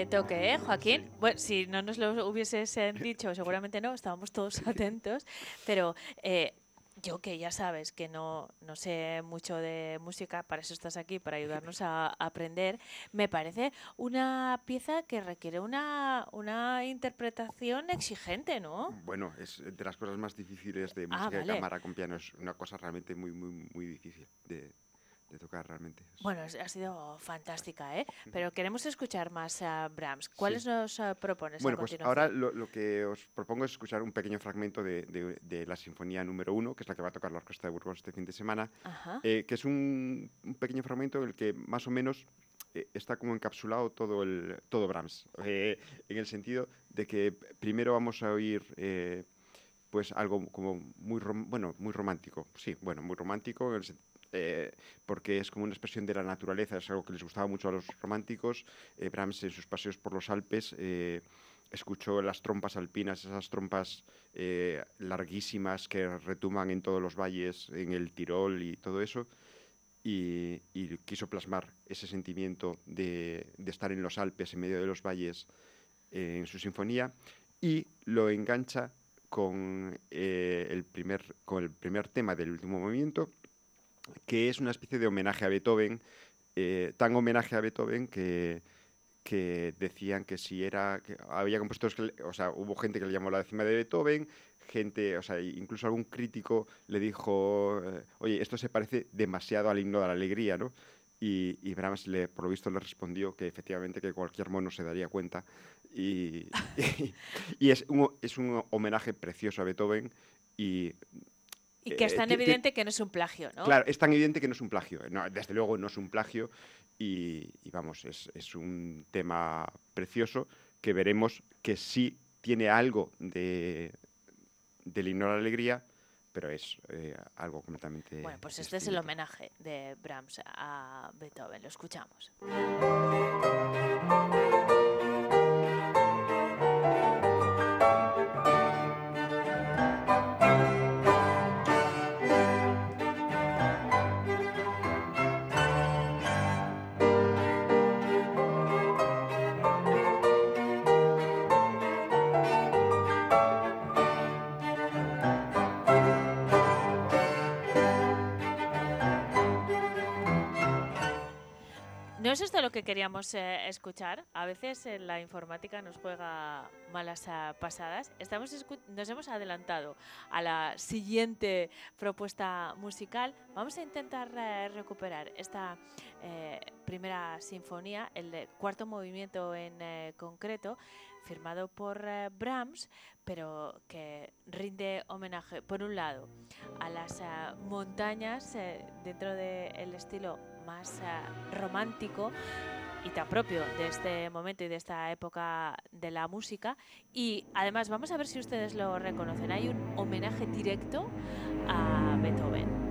Ese toque, ¿eh, Joaquín? Bueno, si no nos lo hubieses dicho, seguramente no, estábamos todos atentos, pero eh, yo que ya sabes que no, no sé mucho de música, para eso estás aquí, para ayudarnos a, a aprender, me parece una pieza que requiere una, una interpretación exigente, ¿no? Bueno, es de las cosas más difíciles de Ah, música de vale. cámara con piano. Es una cosa realmente muy, muy, muy difícil de, de tocar realmente. Bueno, ha sido fantástica, ¿eh? Pero queremos escuchar más a Brahms. ¿Cuáles Sí. nos eh, propones Bueno, a pues ahora lo, lo que os propongo es escuchar un pequeño fragmento de, de- de la Sinfonía número uno, que es la que va a tocar la Orquesta de Burgos este fin de semana, eh, que es un, un pequeño fragmento en el que más o menos eh, está como encapsulado todo, el, todo Brahms, eh, en el sentido de que primero vamos a oír pues algo como muy, rom- bueno, muy romántico, sí, bueno, muy romántico, en el eh, porque es como una expresión de la naturaleza, es algo que les gustaba mucho a los románticos. Eh, Brahms en sus paseos por los Alpes eh, escuchó las trompas alpinas, esas trompas eh, larguísimas que retuman en todos los valles, en el Tirol y todo eso, y, y quiso plasmar ese sentimiento de, de estar en los Alpes, en medio de los valles, en su sinfonía, y lo engancha con, eh, el primer, con el primer tema del último movimiento, que es una especie de homenaje a Beethoven, eh, tan homenaje a Beethoven que, que decían que si era, que había compositores, que o sea, hubo gente que le llamó la décima de Beethoven, gente, o sea, incluso algún crítico le dijo, eh, oye, esto se parece demasiado al himno de la alegría, ¿no? Y, y Brahms, le, por lo visto, le respondió que efectivamente que cualquier mono se daría cuenta. Y, y es, un, es un homenaje precioso a Beethoven y Y que es eh, tan evidente que no es un plagio, ¿no? Claro, es tan evidente que no es un plagio. eh, no, desde luego no es un plagio y, y vamos, es, es un tema precioso que veremos que sí tiene algo de, del himno a la alegría, pero es eh, algo completamente... Bueno, pues este es el homenaje de Brahms a Beethoven. Lo escuchamos. Que queríamos eh, escuchar. A veces eh, la informática nos juega malas ah, pasadas. Estamos nos hemos adelantado a la siguiente propuesta musical. Vamos a intentar eh, recuperar esta eh, primera sinfonía, el de cuarto movimiento en eh, concreto, firmado por eh, Brahms, pero que rinde homenaje, por un lado, a las ah, montañas eh, dentro del estilo más ah, romántico y tan propio de este momento y de esta época de la música. Y además vamos a ver si ustedes lo reconocen. Hay un homenaje directo a Beethoven.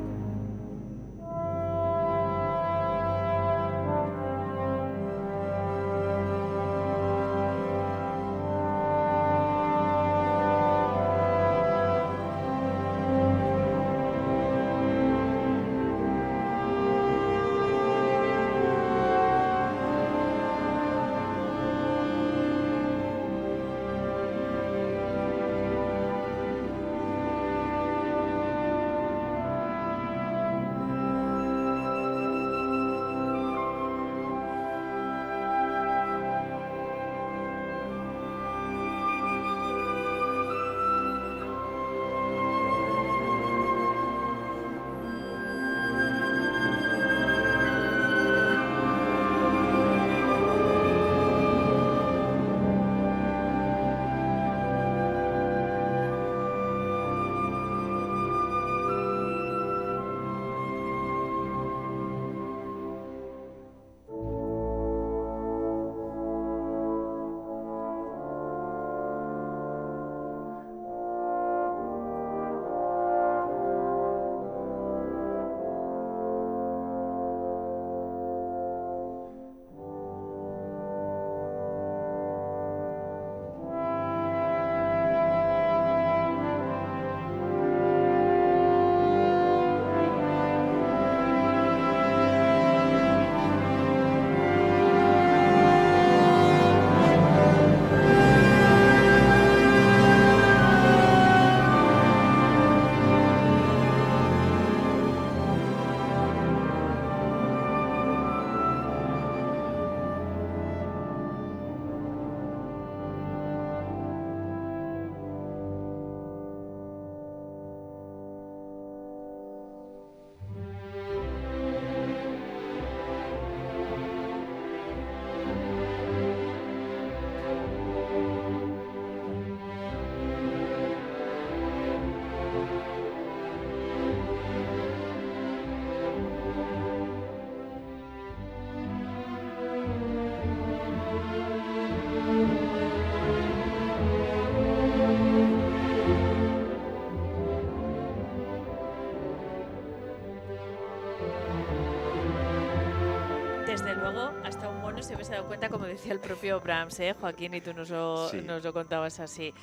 Mono se hubiese dado cuenta, como decía el propio Brahms, ¿eh? Joaquín, y tú nos lo, Sí. nos lo contabas así.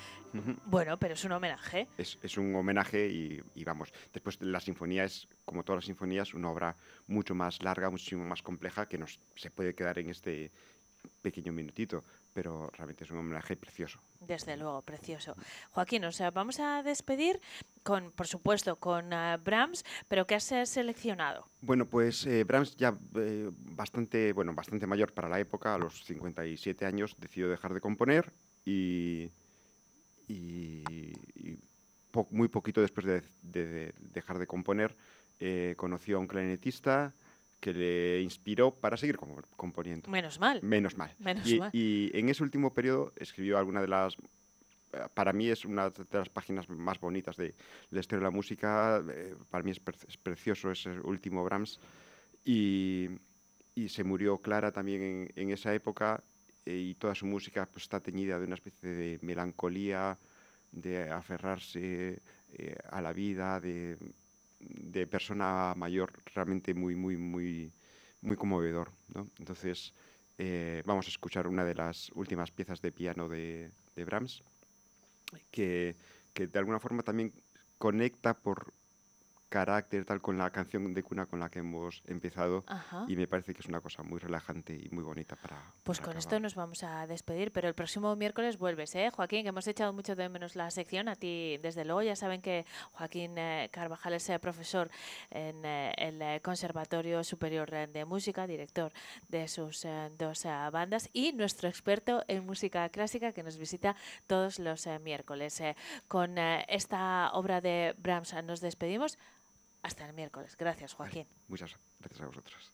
Bueno, pero es un homenaje. Es, es un homenaje y, y vamos, después la sinfonía es, como todas las sinfonías, una obra mucho más larga, muchísimo más compleja que nos se puede quedar en este pequeño minutito, pero realmente es un homenaje precioso. Desde luego, precioso. Joaquín, o sea, vamos a despedir con, por supuesto, con ah, Brahms, pero ¿qué has eh, seleccionado? Bueno, pues eh, Brahms ya eh, bastante, bueno, bastante mayor para la época, a los 57 años, decidió dejar de componer y, y- y po- muy poquito después de, de- de dejar de componer eh, conoció a un clarinetista que le inspiró para seguir com- componiendo. Menos mal. Menos mal. Menos y, mal. y en ese último periodo escribió alguna de las eh, para mí es una de las páginas más bonitas de la historia de la música. eh, para mí es, pre- es precioso ese último Brahms. Y, y se murió Clara también en, en esa época eh, y toda su música pues, está teñida de una especie de melancolía, de aferrarse eh, a la vida, de, de persona mayor, realmente muy, muy, muy, muy conmovedor. ¿no? Entonces, eh, vamos a escuchar una de las últimas piezas de piano de, de Brahms, que, que de alguna forma también conecta por carácter, tal, con la canción de cuna con la que hemos empezado. Ajá. Y me parece que es una cosa muy relajante y muy bonita para. Pues para con esto acabar. nos vamos a despedir, pero el próximo miércoles vuelves, ¿eh, Joaquín? Que hemos echado mucho de menos la sección. A ti, desde luego, ya saben que Joaquín eh, Carvajal es eh, profesor en eh, el eh, Conservatorio Superior de Música, director de sus eh, dos bandas y nuestro experto en música clásica que nos visita todos los miércoles. Con esta obra de Brahms nos despedimos. Hasta el miércoles. Gracias, Vale, Joaquín. muchas gracias a vosotros.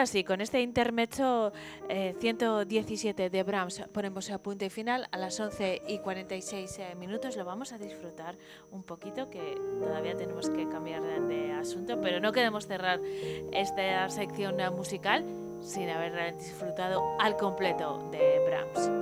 Ahora con este intermecho eh, 117 de Brahms ponemos a punto y final a las 11 y 46 eh, minutos. Lo vamos a disfrutar un poquito, que todavía tenemos que cambiar de, asunto, pero no queremos cerrar esta sección eh, musical sin haber eh, disfrutado al completo de Brahms.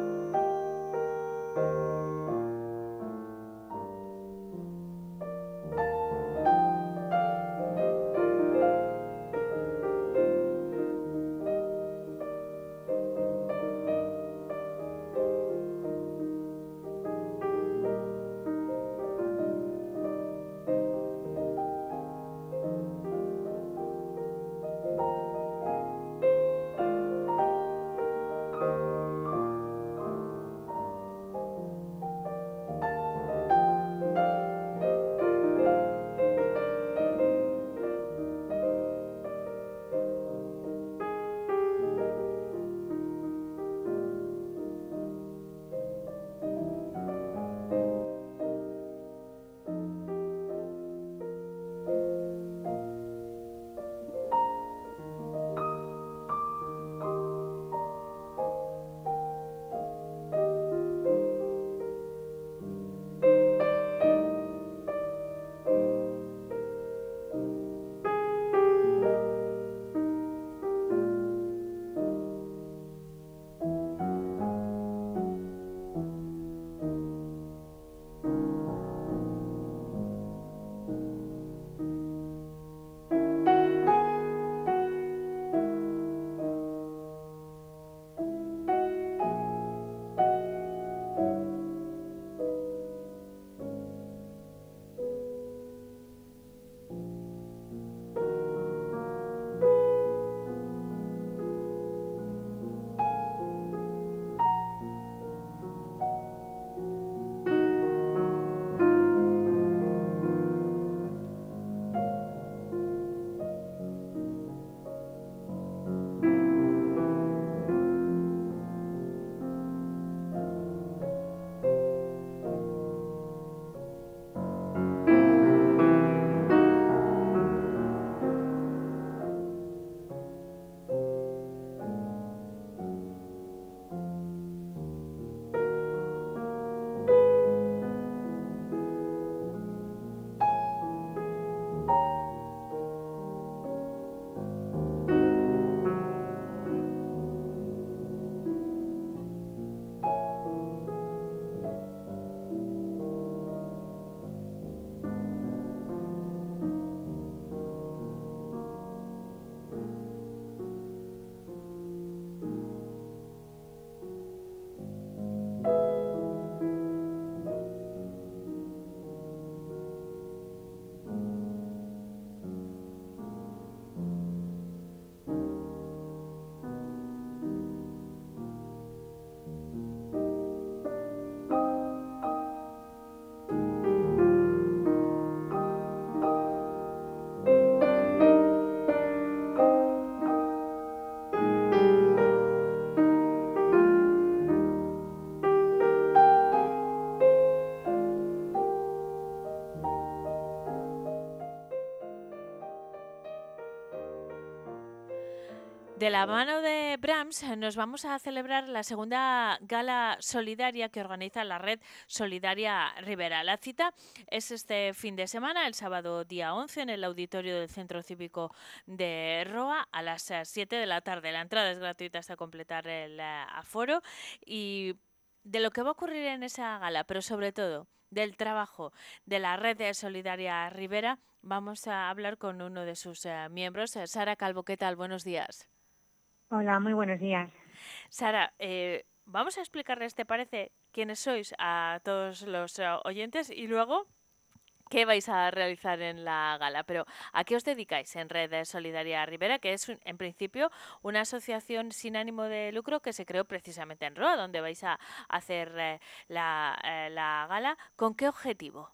De la mano de Brahms nos vamos a celebrar la segunda gala solidaria que organiza la red Solidaria Rivera. La cita es este fin de semana, el sábado día 11, en el auditorio del Centro Cívico de Roa a las 7 de la tarde. La entrada es gratuita hasta completar el eh, aforo y de lo que va a ocurrir en esa gala, pero sobre todo del trabajo de la red Solidaria Rivera, vamos a hablar con uno de sus eh, miembros, eh, Sara Calvo. ¿Qué? Buenos días. Hola, muy buenos días. Sara, eh, vamos a explicarles, ¿te parece, quiénes sois a todos los eh, oyentes y luego qué vais a realizar en la gala? Pero ¿a qué os dedicáis en Red Solidaria Rivera, que es en principio una asociación sin ánimo de lucro que se creó precisamente en Roa, donde vais a hacer eh, la, eh, la gala? ¿Con qué objetivo?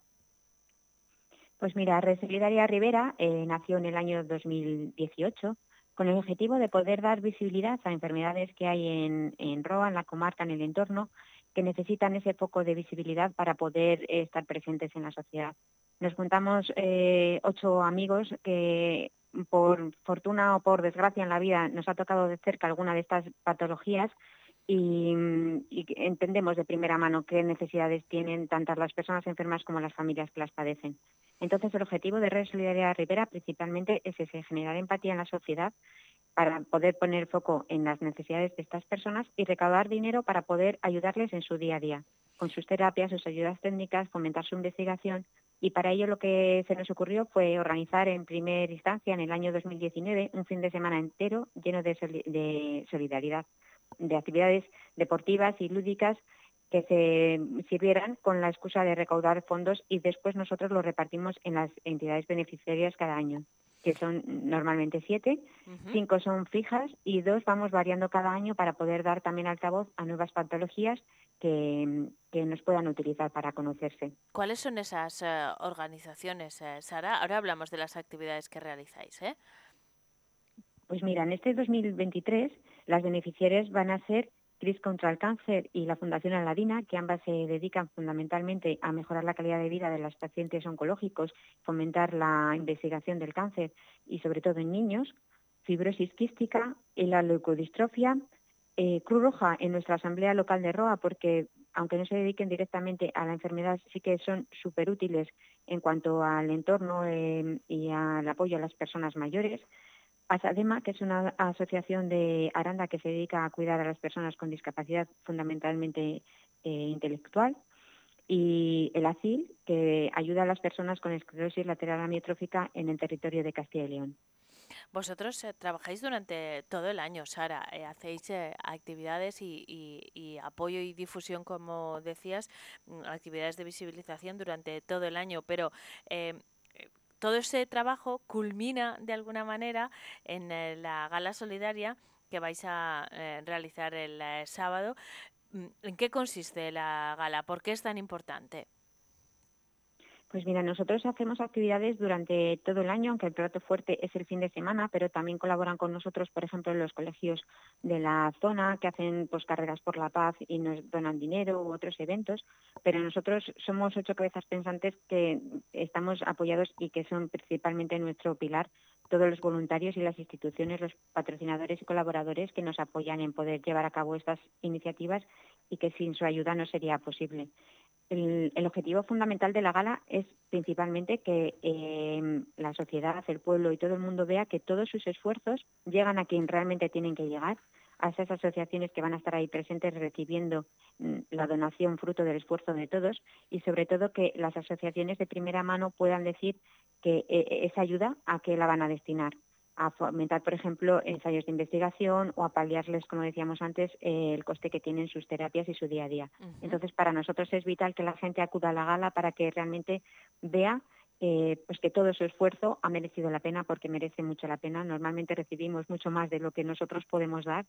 Pues mira, Red Solidaria Rivera eh, nació en el año 2018 con el objetivo de poder dar visibilidad a enfermedades que hay en, en Roa, en la comarca, en el entorno, que necesitan ese foco de visibilidad para poder eh, estar presentes en la sociedad. Nos juntamos eh, ocho amigos que por fortuna o por desgracia en la vida nos ha tocado de cerca alguna de estas patologías y, y entendemos de primera mano qué necesidades tienen tantas las personas enfermas como las familias que las padecen. Entonces, el objetivo de Red Solidaria Rivera principalmente es ese, generar empatía en la sociedad para poder poner foco en las necesidades de estas personas y recaudar dinero para poder ayudarles en su día a día, con sus terapias, sus ayudas técnicas, fomentar su investigación. Y para ello lo que se nos ocurrió fue organizar en primera instancia, en el año 2019, un fin de semana entero lleno de solidaridad, de actividades deportivas y lúdicas que se sirvieran con la excusa de recaudar fondos y después nosotros los repartimos en las entidades beneficiarias cada año, que son normalmente siete, cinco son fijas y dos vamos variando cada año para poder dar también altavoz a nuevas patologías que, que nos puedan utilizar para conocerse. ¿Cuáles son esas eh, organizaciones, eh, Sara? Ahora hablamos de las actividades que realizáis, ¿eh? Pues mira, en este 2023 las beneficiarias van a ser CRIS contra el cáncer y la Fundación Aladina, que ambas se dedican fundamentalmente a mejorar la calidad de vida de los pacientes oncológicos, fomentar la investigación del cáncer y sobre todo en niños, fibrosis quística y la leucodistrofia, eh, Cruz Roja en nuestra asamblea local de Roa, porque aunque no se dediquen directamente a la enfermedad, sí que son súper útiles en cuanto al entorno eh, y al apoyo a las personas mayores. ASADEMA, que es una asociación de Aranda que se dedica a cuidar a las personas con discapacidad fundamentalmente eh, intelectual, y el ACIL, que ayuda a las personas con esclerosis lateral amiotrófica en el territorio de Castilla y León. Vosotros eh, trabajáis durante todo el año, Sara. eh, hacéis actividades y, y- apoyo y difusión, como decías, mm, actividades de visibilización durante todo el año, pero todo ese trabajo culmina de alguna manera en eh, la gala solidaria que vais a eh, realizar el eh, sábado. Mm, ¿En qué consiste la gala? ¿Por qué es tan importante? Pues mira, nosotros hacemos actividades durante todo el año, aunque el plato fuerte es el fin de semana, pero también colaboran con nosotros, por ejemplo, los colegios de la zona que hacen pues carreras por la paz y nos donan dinero u otros eventos, pero nosotros somos ocho cabezas pensantes que estamos apoyados y que son principalmente nuestro pilar todos los voluntarios y las instituciones, los patrocinadores y colaboradores que nos apoyan en poder llevar a cabo estas iniciativas y que sin su ayuda no sería posible. El, objetivo fundamental de la gala es principalmente que eh, la sociedad, el pueblo y todo el mundo vea que todos sus esfuerzos llegan a quien realmente tienen que llegar, a esas asociaciones que van a estar ahí presentes recibiendo mm, la donación fruto del esfuerzo de todos y sobre todo que las asociaciones de primera mano puedan decir que eh, esa ayuda a qué la van a destinar a fomentar, por ejemplo, ensayos de investigación o a paliarles, como decíamos antes, eh, el coste que tienen sus terapias y su día a día. Entonces, para nosotros es vital que la gente acuda a la gala para que realmente vea eh, pues que todo su esfuerzo ha merecido la pena porque merece mucho la pena. Normalmente recibimos mucho más de lo que nosotros podemos dar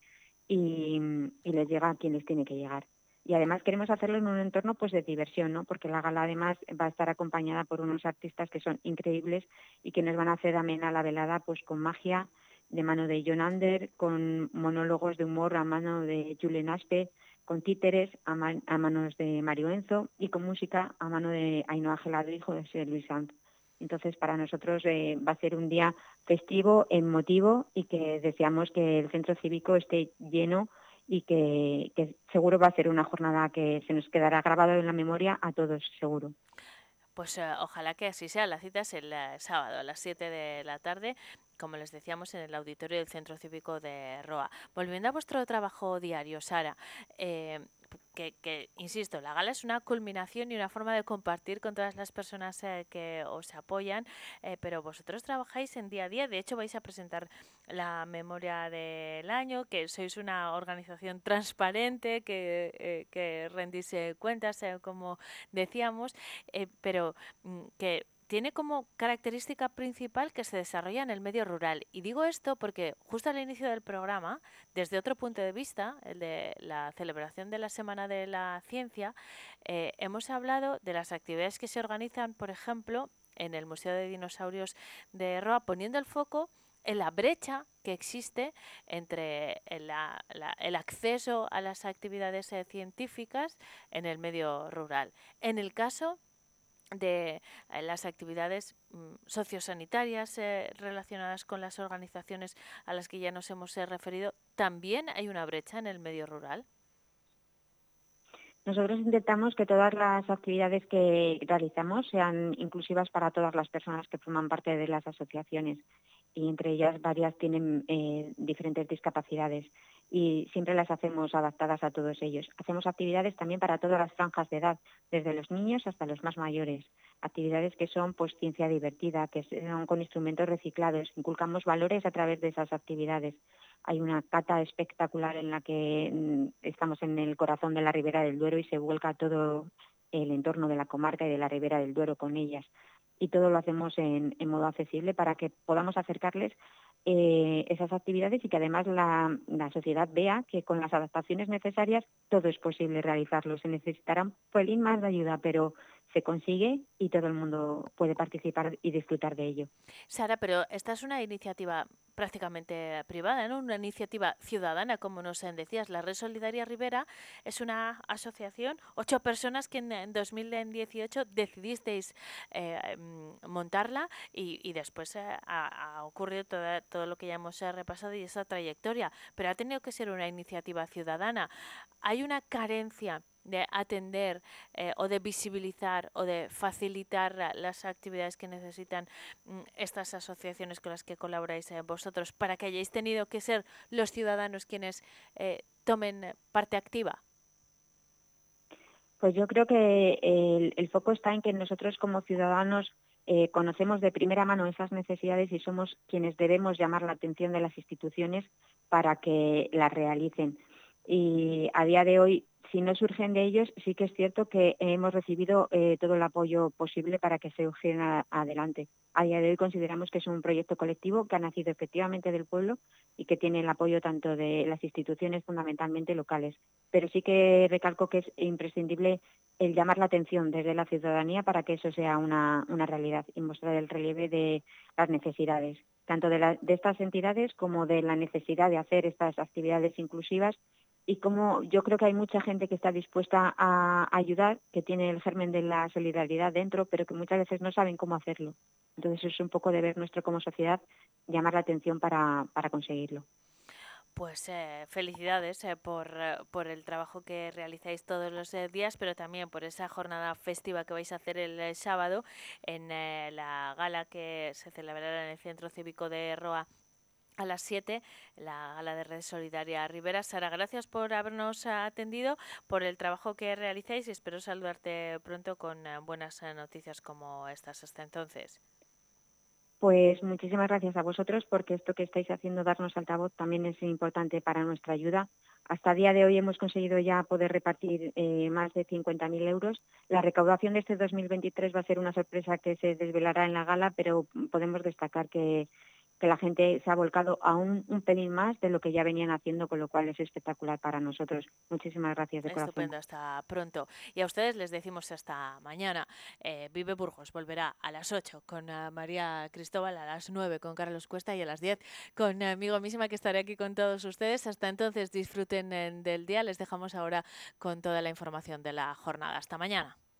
y, les llega a quien les tiene que llegar. Y además queremos hacerlo en un entorno pues de diversión, ¿no? Porque la gala además va a estar acompañada por unos artistas que son increíbles y que nos van a hacer amena la velada pues con magia de mano de John Ander, con monólogos de humor a mano de Julen Aspe, con títeres a, manos de Mario Enzo y con música a mano de Ainhoa Gelado y José Luis Sanz. Entonces, para nosotros eh, va a ser un día festivo, emotivo y que deseamos que el centro cívico esté lleno y que, que seguro va a ser una jornada que se nos quedará grabado en la memoria a todos, seguro. Pues eh, ojalá que así sea. La cita es el eh, sábado a las 7 de la tarde, como les decíamos, en el auditorio del Centro Cívico de Roa. Volviendo a vuestro trabajo diario, Sara, eh, que, que, insisto, la gala es una culminación y una forma de compartir con todas las personas eh, que os apoyan, eh, pero vosotros trabajáis en día a día, de hecho vais a presentar la memoria del año, que sois una organización transparente, que, eh, que rendís cuentas, como decíamos, pero mm, que tiene como característica principal que se desarrolla en el medio rural. Y digo esto porque justo al inicio del programa, desde otro punto de vista, el de la celebración de la Semana de la Ciencia, eh, hemos hablado de las actividades que se organizan, por ejemplo, en el Museo de Dinosaurios de Roa, poniendo el foco en la brecha que existe entre el acceso a las actividades eh, científicas en el medio rural. En el caso de eh, las actividades mm, sociosanitarias eh, relacionadas con las organizaciones a las que ya nos hemos eh, referido, también hay una brecha en el medio rural. Nosotros intentamos que todas las actividades que realizamos sean inclusivas para todas las personas que forman parte de las asociaciones y entre ellas varias tienen diferentes discapacidades y siempre las hacemos adaptadas a todos ellos. Hacemos actividades también para todas las franjas de edad, desde los niños hasta los más mayores. Actividades que son pues ciencia divertida, que son con instrumentos reciclados. Inculcamos valores a través de esas actividades. Hay una cata espectacular en la que mm, estamos en el corazón de la Ribera del Duero y se vuelca todo el entorno de la comarca y de la Ribera del Duero con ellas y todo lo hacemos en, modo accesible para que podamos acercarles eh, esas actividades y que además la, la, sociedad vea que con las adaptaciones necesarias todo es posible realizarlo. Se necesitará un pelín más de ayuda, pero se consigue y todo el mundo puede participar y disfrutar de ello. Sara, pero esta es una iniciativa prácticamente privada, ¿no? Una iniciativa ciudadana, como nos decías. La Red Solidaria Rivera es una asociación, ocho personas que en, en 2018 decidisteis eh, montarla y, y después eh, ha, ha, ocurrido todo, todo, lo que ya hemos eh, repasado y esa trayectoria. Pero ha tenido que ser una iniciativa ciudadana. Hay una carencia de atender eh, o de visibilizar o de facilitar las actividades que necesitan mm, estas asociaciones con las que colaboráis eh, vosotros para que hayáis tenido que ser los ciudadanos quienes eh, tomen parte activa? Pues yo creo que el, el foco está en que nosotros como ciudadanos eh, conocemos de primera mano esas necesidades y somos quienes debemos llamar la atención de las instituciones para que las realicen. Y a día de hoy si no surgen de ellos, sí que es cierto que hemos recibido eh, todo el apoyo posible para que se urgen adelante. A día de hoy consideramos que es un proyecto colectivo que ha nacido efectivamente del pueblo y que tiene el apoyo tanto de las instituciones fundamentalmente locales. Pero sí que recalco que es imprescindible el llamar la atención desde la ciudadanía para que eso sea una, una realidad y mostrar el relieve de las necesidades, tanto de, la, de estas entidades como de la necesidad de hacer estas actividades inclusivas y como yo creo que hay mucha gente que está dispuesta a ayudar, que tiene el germen de la solidaridad dentro, pero que muchas veces no saben cómo hacerlo. Entonces es un poco deber nuestro como sociedad llamar la atención para, para conseguirlo. Pues eh, felicidades eh, por, eh, por, el trabajo que realizáis todos los eh, días, pero también por esa jornada festiva que vais a hacer el, sábado en la gala que se celebrará en el Centro Cívico de Roa a las 7, la gala de Red Solidaria Rivera. Sara, gracias por habernos atendido, por el trabajo que realizáis y espero saludarte pronto con eh, buenas eh, noticias como estas hasta entonces. Pues muchísimas gracias a vosotros porque esto que estáis haciendo, darnos altavoz, también es importante para nuestra ayuda. Hasta día de hoy hemos conseguido ya poder repartir eh, más de 50.000 euros. La recaudación de este 2023 va a ser una sorpresa que se desvelará en la gala, pero podemos destacar que que la gente se ha volcado a un, pelín más de lo que ya venían haciendo, con lo cual es espectacular para nosotros. Muchísimas gracias de Estupendo, corazón. hasta pronto. Y a ustedes les decimos hasta mañana. Eh, Vive Burgos volverá a las 8 con uh, María Cristóbal, a las 9 con Carlos Cuesta y a las 10 con amigo misma que estaré aquí con todos ustedes. Hasta entonces disfruten del día. Les dejamos ahora con toda la información de la jornada. Hasta mañana.